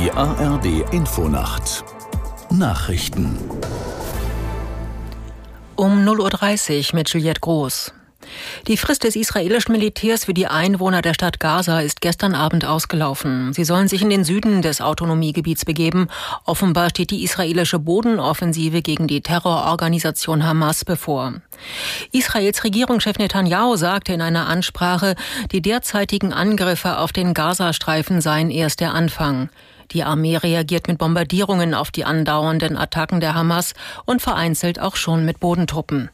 Die ARD Infonacht Nachrichten um 0.30 Uhr mit Juliette Groß. Die Frist des israelischen Militärs für die Einwohner der Stadt Gaza ist gestern Abend ausgelaufen. Sie sollen sich in den Süden des Autonomiegebiets begeben. Offenbar steht die israelische Bodenoffensive gegen die Terrororganisation Hamas bevor. Israels Regierungschef Netanyahu sagte in einer Ansprache, die derzeitigen Angriffe auf den Gazastreifen seien erst der Anfang. Die Armee reagiert mit Bombardierungen auf die andauernden Attacken der Hamas und vereinzelt auch schon mit Bodentruppen.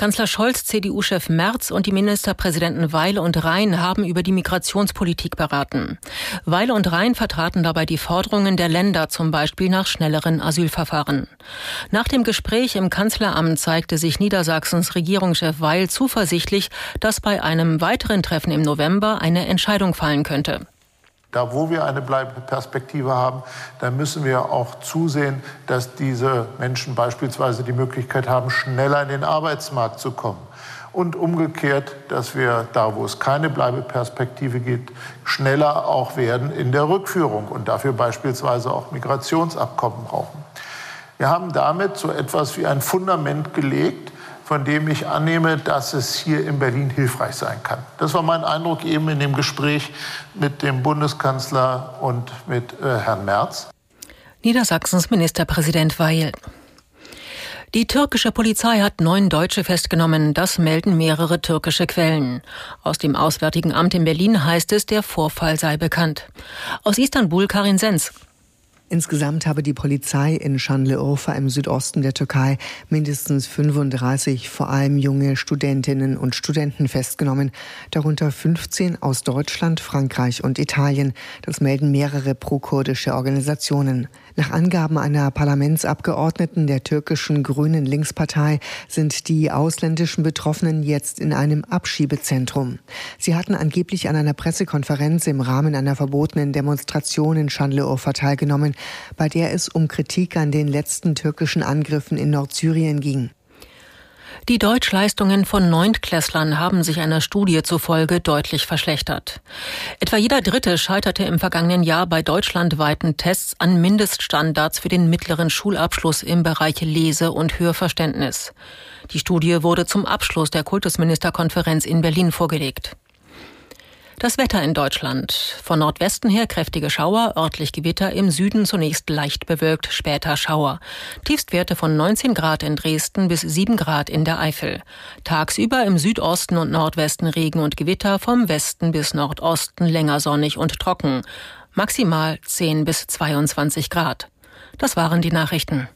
Kanzler Scholz, CDU-Chef Merz und die Ministerpräsidenten Weile und Rhein haben über die Migrationspolitik beraten. Weile und Rhein vertraten dabei die Forderungen der Länder, zum Beispiel nach schnelleren Asylverfahren. Nach dem Gespräch im Kanzleramt zeigte sich Niedersachsens Regierungschef Weil zuversichtlich, dass bei einem weiteren Treffen im November eine Entscheidung fallen könnte. Da, wo wir eine Bleibeperspektive haben, da müssen wir auch zusehen, dass diese Menschen beispielsweise die Möglichkeit haben, schneller in den Arbeitsmarkt zu kommen. Und umgekehrt, dass wir da, wo es keine Bleibeperspektive gibt, schneller auch werden in der Rückführung und dafür beispielsweise auch Migrationsabkommen brauchen. Wir haben damit so etwas wie ein Fundament gelegt, von dem ich annehme, dass es hier in Berlin hilfreich sein kann. Das war mein Eindruck eben in dem Gespräch mit dem Bundeskanzler und mit äh, Herrn Merz. Niedersachsens Ministerpräsident Weil. Die türkische Polizei hat neun Deutsche festgenommen. Das melden mehrere türkische Quellen. Aus dem Auswärtigen Amt in Berlin heißt es, der Vorfall sei bekannt. Aus Istanbul Karin Sens. Insgesamt habe die Polizei in Şanlıurfa im Südosten der Türkei mindestens 35 vor allem junge Studentinnen und Studenten festgenommen, darunter 15 aus Deutschland, Frankreich und Italien. Das melden mehrere prokurdische Organisationen. Nach Angaben einer Parlamentsabgeordneten der türkischen Grünen Linkspartei sind die ausländischen Betroffenen jetzt in einem Abschiebezentrum. Sie hatten angeblich an einer Pressekonferenz im Rahmen einer verbotenen Demonstration in Şanlıurfa teilgenommen, bei der es um Kritik an den letzten türkischen Angriffen in Nordsyrien ging. Die Deutschleistungen von Neuntklässlern haben sich einer Studie zufolge deutlich verschlechtert. Etwa jeder Dritte scheiterte im vergangenen Jahr bei deutschlandweiten Tests an Mindeststandards für den mittleren Schulabschluss im Bereich Lese- und Hörverständnis. Die Studie wurde zum Abschluss der Kultusministerkonferenz in Berlin vorgelegt. Das Wetter in Deutschland. Von Nordwesten her kräftige Schauer, örtlich Gewitter, im Süden zunächst leicht bewölkt, später Schauer. Tiefstwerte von 19 Grad in Dresden bis 7 Grad in der Eifel. Tagsüber im Südosten und Nordwesten Regen und Gewitter, vom Westen bis Nordosten länger sonnig und trocken. Maximal 10 bis 22 Grad. Das waren die Nachrichten.